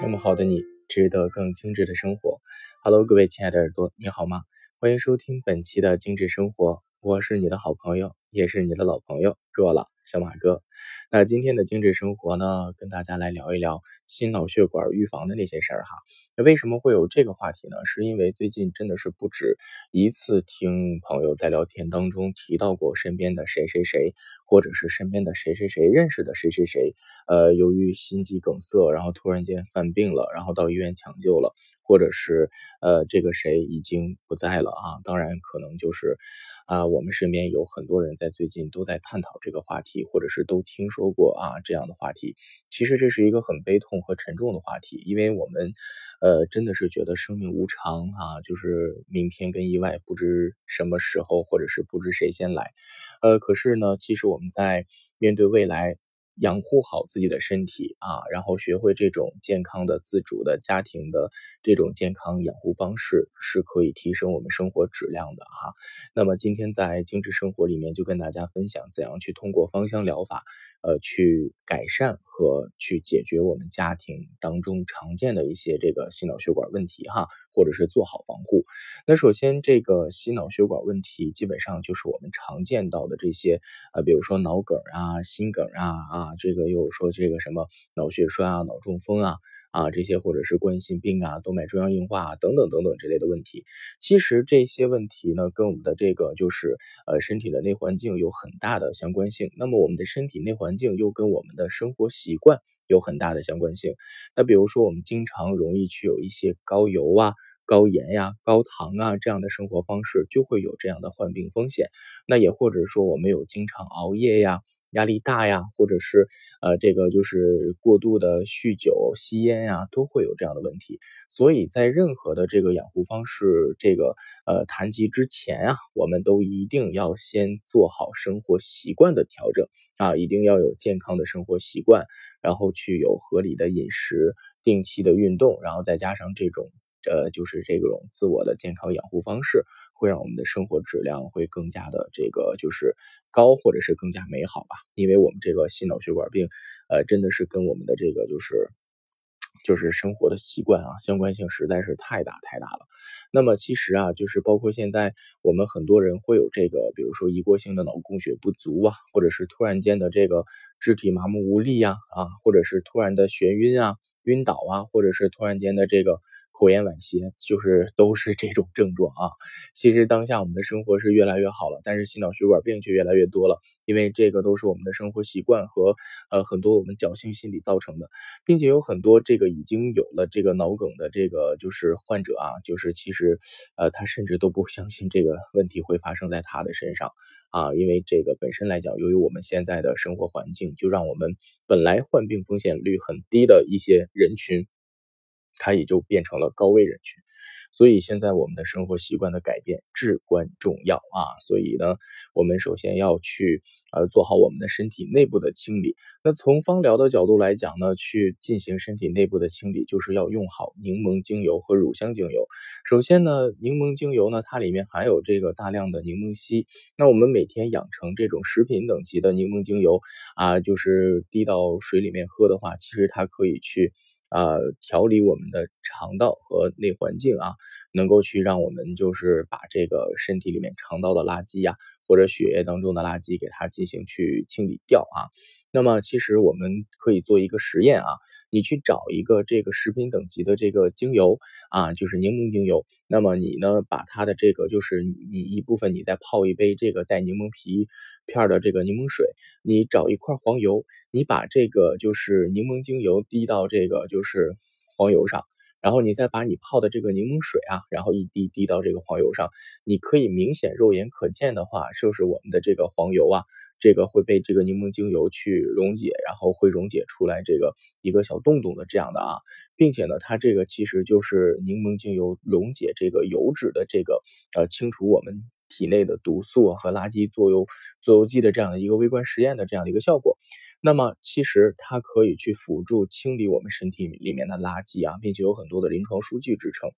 这么好的你，值得更精致的生活。Hello，各位亲爱的耳朵，你好吗？欢迎收听本期的精致生活，我是你的好朋友，也是你的老朋友若了小马哥。那今天的精致生活呢，跟大家来聊一聊心脑血管预防的那些事儿哈。那为什么会有这个话题呢？是因为最近真的是不止一次听朋友在聊天当中提到过身边的谁谁谁，或者是身边的谁谁谁认识的谁谁谁，呃，由于心肌梗塞，然后突然间犯病了，然后到医院抢救了。或者是呃，这个谁已经不在了啊？当然，可能就是啊，我们身边有很多人在最近都在探讨这个话题，或者是都听说过啊这样的话题。其实这是一个很悲痛和沉重的话题，因为我们呃真的是觉得生命无常啊，就是明天跟意外不知什么时候，或者是不知谁先来。呃，可是呢，其实我们在面对未来。养护好自己的身体啊，然后学会这种健康的、自主的家庭的这种健康养护方式，是可以提升我们生活质量的哈。那么今天在精致生活里面就跟大家分享怎样去通过芳香疗法，呃，去改善和去解决我们家庭当中常见的一些这个心脑血管问题哈。或者是做好防护。那首先，这个心脑血管问题基本上就是我们常见到的这些啊，比如说脑梗啊、心梗啊啊，这个又说这个什么脑血栓啊、脑中风啊啊这些，或者是冠心病啊、动脉粥样硬化啊等等等等这类的问题。其实这些问题呢，跟我们的这个就是呃身体的内环境有很大的相关性。那么我们的身体内环境又跟我们的生活习惯有很大的相关性。那比如说我们经常容易去有一些高油啊。高盐呀、高糖啊这样的生活方式就会有这样的患病风险。那也或者说我们有经常熬夜呀、压力大呀，或者是呃这个就是过度的酗酒、吸烟呀，都会有这样的问题。所以在任何的这个养护方式这个呃谈及之前啊，我们都一定要先做好生活习惯的调整啊，一定要有健康的生活习惯，然后去有合理的饮食、定期的运动，然后再加上这种。呃，就是这种自我的健康养护方式，会让我们的生活质量会更加的这个就是高，或者是更加美好吧。因为我们这个心脑血管病，呃，真的是跟我们的这个就是就是生活的习惯啊，相关性实在是太大太大了。那么其实啊，就是包括现在我们很多人会有这个，比如说一过性的脑供血不足啊，或者是突然间的这个肢体麻木无力呀，啊，或者是突然的眩晕啊、晕倒啊，或者是突然间的这个。口咽晚歇就是都是这种症状啊。其实当下我们的生活是越来越好了，但是心脑血管病却越来越多了，因为这个都是我们的生活习惯和呃很多我们侥幸心理造成的，并且有很多这个已经有了这个脑梗的这个就是患者啊，就是其实呃他甚至都不相信这个问题会发生在他的身上啊，因为这个本身来讲，由于我们现在的生活环境，就让我们本来患病风险率很低的一些人群。它也就变成了高危人群，所以现在我们的生活习惯的改变至关重要啊！所以呢，我们首先要去呃做好我们的身体内部的清理。那从芳疗的角度来讲呢，去进行身体内部的清理，就是要用好柠檬精油和乳香精油。首先呢，柠檬精油呢，它里面含有这个大量的柠檬烯。那我们每天养成这种食品等级的柠檬精油啊，就是滴到水里面喝的话，其实它可以去。呃，调理我们的肠道和内环境啊，能够去让我们就是把这个身体里面肠道的垃圾呀，或者血液当中的垃圾给它进行去清理掉啊。那么其实我们可以做一个实验啊，你去找一个这个食品等级的这个精油啊，就是柠檬精油。那么你呢，把它的这个就是你一部分，你再泡一杯这个带柠檬皮片的这个柠檬水，你找一块黄油，你把这个就是柠檬精油滴到这个就是黄油上。然后你再把你泡的这个柠檬水啊，然后一滴滴到这个黄油上，你可以明显肉眼可见的话，就是我们的这个黄油啊，这个会被这个柠檬精油去溶解，然后会溶解出来这个一个小洞洞的这样的啊，并且呢，它这个其实就是柠檬精油溶解这个油脂的这个呃清除我们体内的毒素和垃圾作用作用剂的这样的一个微观实验的这样的一个效果。那么其实它可以去辅助清理我们身体里面的垃圾啊，并且有很多的临床数据支撑。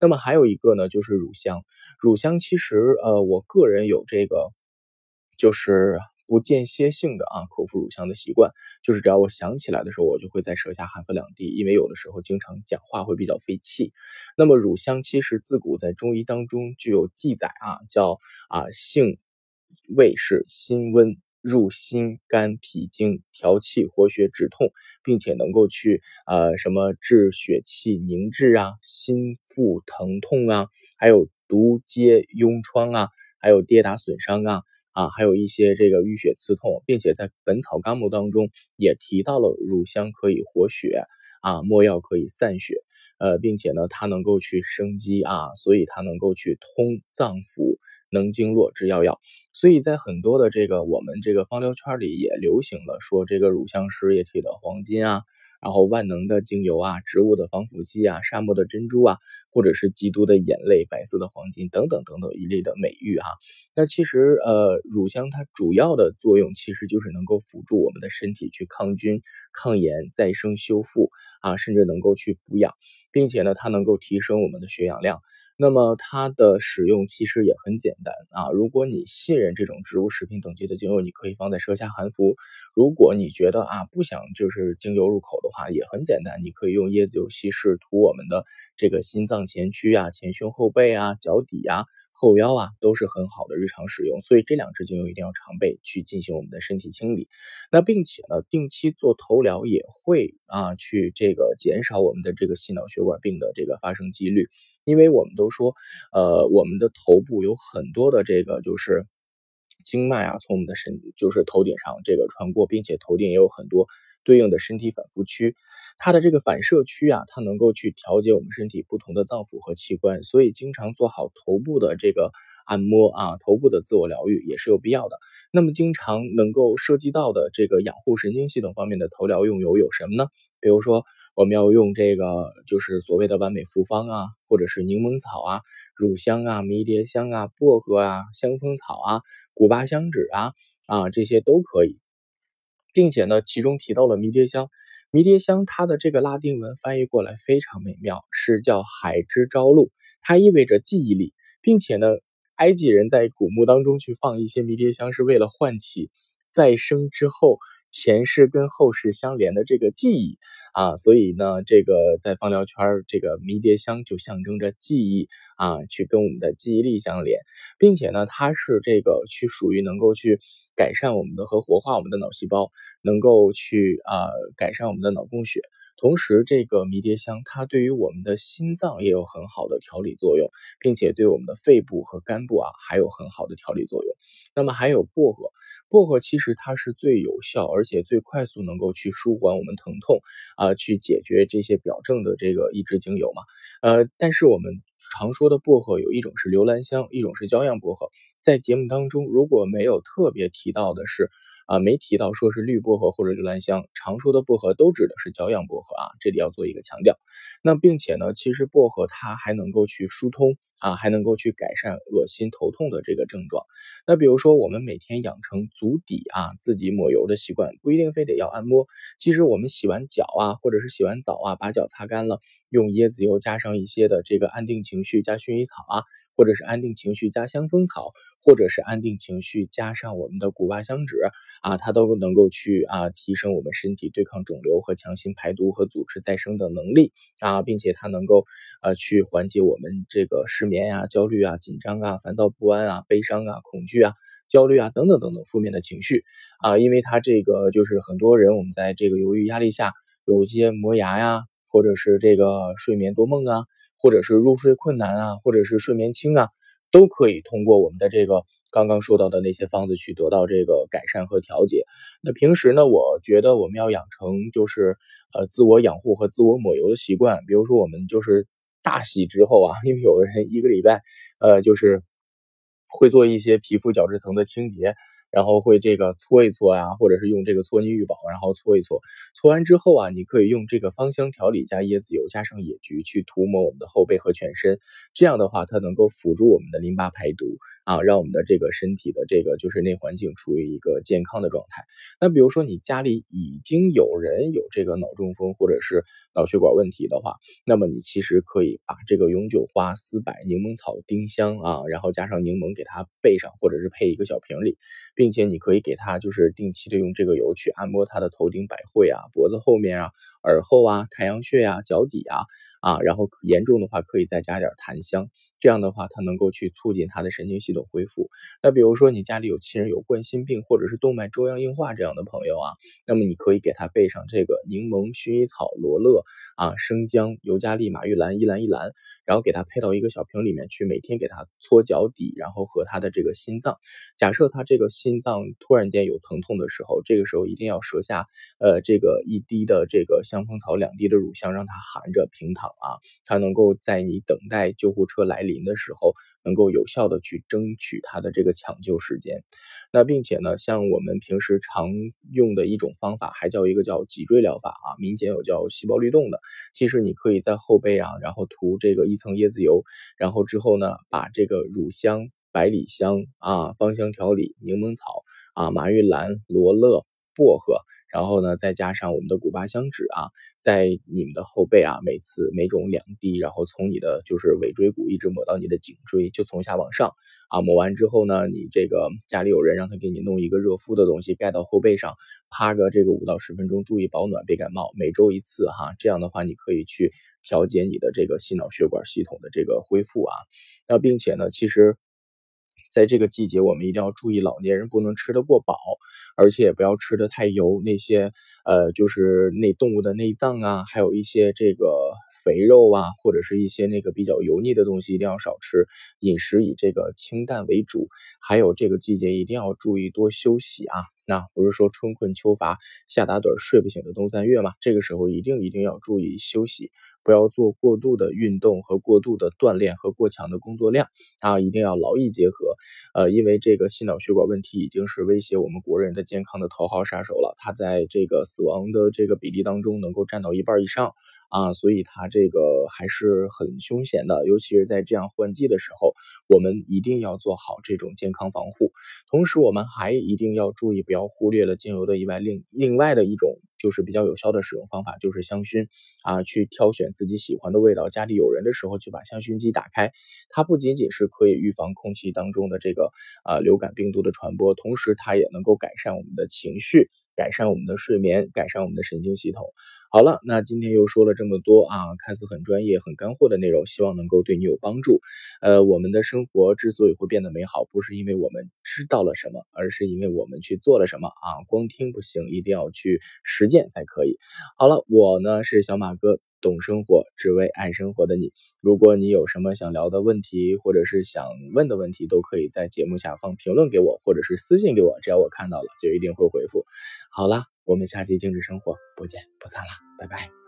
那么还有一个呢，就是乳香。乳香其实呃，我个人有这个，就是不间歇性的啊口服乳香的习惯，就是只要我想起来的时候，我就会在舌下含服两滴，因为有的时候经常讲话会比较费气。那么乳香其实自古在中医当中具有记载啊，叫啊性味是辛温。入心肝脾经，调气活血止痛，并且能够去呃什么治血气凝滞啊、心腹疼痛啊，还有毒疖痈疮啊，还有跌打损伤啊啊，还有一些这个淤血刺痛，并且在《本草纲目》当中也提到了乳香可以活血啊，没药可以散血，呃，并且呢它能够去生肌啊，所以它能够去通脏腑。能经络之要药，所以在很多的这个我们这个方疗圈里也流行了说这个乳香石液体的黄金啊，然后万能的精油啊，植物的防腐剂啊，沙漠的珍珠啊，或者是基督的眼泪，白色的黄金等等等等一类的美誉哈。那其实呃，乳香它主要的作用其实就是能够辅助我们的身体去抗菌、抗炎、再生修复啊，甚至能够去补养，并且呢，它能够提升我们的血氧量。那么它的使用其实也很简单啊，如果你信任这种植物食品等级的精油，你可以放在舌下含服；如果你觉得啊不想就是精油入口的话，也很简单，你可以用椰子油稀释涂我们的这个心脏前区啊、前胸后背啊、脚底啊、后腰啊，都是很好的日常使用。所以这两支精油一定要常备去进行我们的身体清理。那并且呢，定期做头疗也会啊去这个减少我们的这个心脑血管病的这个发生几率。因为我们都说，呃，我们的头部有很多的这个就是经脉啊，从我们的身就是头顶上这个穿过，并且头顶也有很多对应的身体反复区，它的这个反射区啊，它能够去调节我们身体不同的脏腑和器官，所以经常做好头部的这个按摩啊，头部的自我疗愈也是有必要的。那么经常能够涉及到的这个养护神经系统方面的头疗用油有什么呢？比如说。我们要用这个，就是所谓的完美复方啊，或者是柠檬草啊、乳香啊、迷迭香啊、薄荷啊、香蜂草啊、古巴香脂啊啊这些都可以，并且呢，其中提到了迷迭香。迷迭香它的这个拉丁文翻译过来非常美妙，是叫海之朝露，它意味着记忆力，并且呢，埃及人在古墓当中去放一些迷迭香，是为了唤起再生之后前世跟后世相连的这个记忆。啊，所以呢，这个在芳疗圈，这个迷迭香就象征着记忆啊，去跟我们的记忆力相连，并且呢，它是这个去属于能够去改善我们的和活化我们的脑细胞，能够去啊改善我们的脑供血。同时，这个迷迭香它对于我们的心脏也有很好的调理作用，并且对我们的肺部和肝部啊还有很好的调理作用。那么还有薄荷，薄荷其实它是最有效而且最快速能够去舒缓我们疼痛啊，去解决这些表症的这个一支精油嘛。呃，但是我们常说的薄荷有一种是留兰香，一种是焦样薄荷。在节目当中如果没有特别提到的是。啊，没提到说是绿薄荷或者留兰香，常说的薄荷都指的是焦样薄荷啊，这里要做一个强调。那并且呢，其实薄荷它还能够去疏通啊，还能够去改善恶心头痛的这个症状。那比如说我们每天养成足底啊自己抹油的习惯，不一定非得要按摩。其实我们洗完脚啊，或者是洗完澡啊，把脚擦干了，用椰子油加上一些的这个安定情绪加薰衣草啊。或者是安定情绪加香蜂草，或者是安定情绪加上我们的古巴香脂啊，它都能够去啊提升我们身体对抗肿瘤和强心排毒和组织再生的能力啊，并且它能够呃去缓解我们这个失眠呀、焦虑啊、紧张啊、烦躁不安啊、悲伤啊、恐惧啊、焦虑啊等等等等负面的情绪啊，因为它这个就是很多人我们在这个由于压力下有一些磨牙呀，或者是这个睡眠多梦啊。或者是入睡困难啊，或者是睡眠轻啊，都可以通过我们的这个刚刚说到的那些方子去得到这个改善和调节。那平时呢，我觉得我们要养成就是呃自我养护和自我抹油的习惯。比如说我们就是大洗之后啊，因为有的人一个礼拜呃就是会做一些皮肤角质层的清洁。然后会这个搓一搓呀，或者是用这个搓泥浴宝，然后搓一搓，搓完之后啊，你可以用这个芳香调理加椰子油加上野菊去涂抹我们的后背和全身，这样的话它能够辅助我们的淋巴排毒啊，让我们的这个身体的这个就是内环境处于一个健康的状态。那比如说你家里已经有人有这个脑中风或者是脑血管问题的话，那么你其实可以把这个永久花、丝柏、柠檬草、丁香啊，然后加上柠檬给它备上，或者是配一个小瓶里，并且你可以给它就是定期的用这个油去按摩它的头顶百会啊、脖子后面啊、耳后啊、太阳穴啊、脚底啊。啊，然后严重的话可以再加点檀香，这样的话它能够去促进它的神经系统恢复。那比如说你家里有亲人有冠心病或者是动脉粥样硬化这样的朋友啊，那么你可以给他备上这个柠檬、薰衣草、罗勒啊、生姜、尤加利、马玉兰、依兰依兰，然后给他配到一个小瓶里面去，每天给他搓脚底，然后和他的这个心脏。假设他这个心脏突然间有疼痛的时候，这个时候一定要舌下呃这个一滴的这个香蜂草，两滴的乳香，让它含着平躺。啊，它能够在你等待救护车来临临的时候，能够有效的去争取它的这个抢救时间。那并且呢，像我们平时常用的一种方法，还叫一个叫脊椎疗法啊，民间有叫细胞律动的。其实你可以在后背啊，然后涂这个一层椰子油，然后之后呢，把这个乳香、百里香啊、芳香调理、柠檬草啊、马玉兰、罗勒。薄荷，然后呢，再加上我们的古巴香脂啊，在你们的后背啊，每次每种两滴，然后从你的就是尾椎骨一直抹到你的颈椎，就从下往上啊，抹完之后呢，你这个家里有人让他给你弄一个热敷的东西盖到后背上，趴个这个五到十分钟，注意保暖别感冒，每周一次哈，这样的话你可以去调节你的这个心脑血管系统的这个恢复啊，那并且呢，其实。在这个季节，我们一定要注意，老年人不能吃得过饱，而且也不要吃得太油。那些呃，就是那动物的内脏啊，还有一些这个肥肉啊，或者是一些那个比较油腻的东西，一定要少吃。饮食以这个清淡为主。还有这个季节一定要注意多休息啊。那不是说春困秋乏、夏打盹睡不醒的冬三月嘛？这个时候一定一定要注意休息。不要做过度的运动和过度的锻炼和过强的工作量啊，一定要劳逸结合。呃，因为这个心脑血管问题已经是威胁我们国人的健康的头号杀手了，它在这个死亡的这个比例当中能够占到一半以上啊，所以它这个还是很凶险的，尤其是在这样换季的时候，我们一定要做好这种健康防护。同时，我们还一定要注意，不要忽略了精油的以外另另外的一种。就是比较有效的使用方法，就是香薰啊，去挑选自己喜欢的味道。家里有人的时候，就把香薰机打开。它不仅仅是可以预防空气当中的这个啊流感病毒的传播，同时它也能够改善我们的情绪。改善我们的睡眠，改善我们的神经系统。好了，那今天又说了这么多啊，看似很专业、很干货的内容，希望能够对你有帮助。呃，我们的生活之所以会变得美好，不是因为我们知道了什么，而是因为我们去做了什么啊。光听不行，一定要去实践才可以。好了，我呢是小马哥。懂生活，只为爱生活的你。如果你有什么想聊的问题，或者是想问的问题，都可以在节目下方评论给我，或者是私信给我，只要我看到了，就一定会回复。好了，我们下期精致生活不见不散啦，拜拜。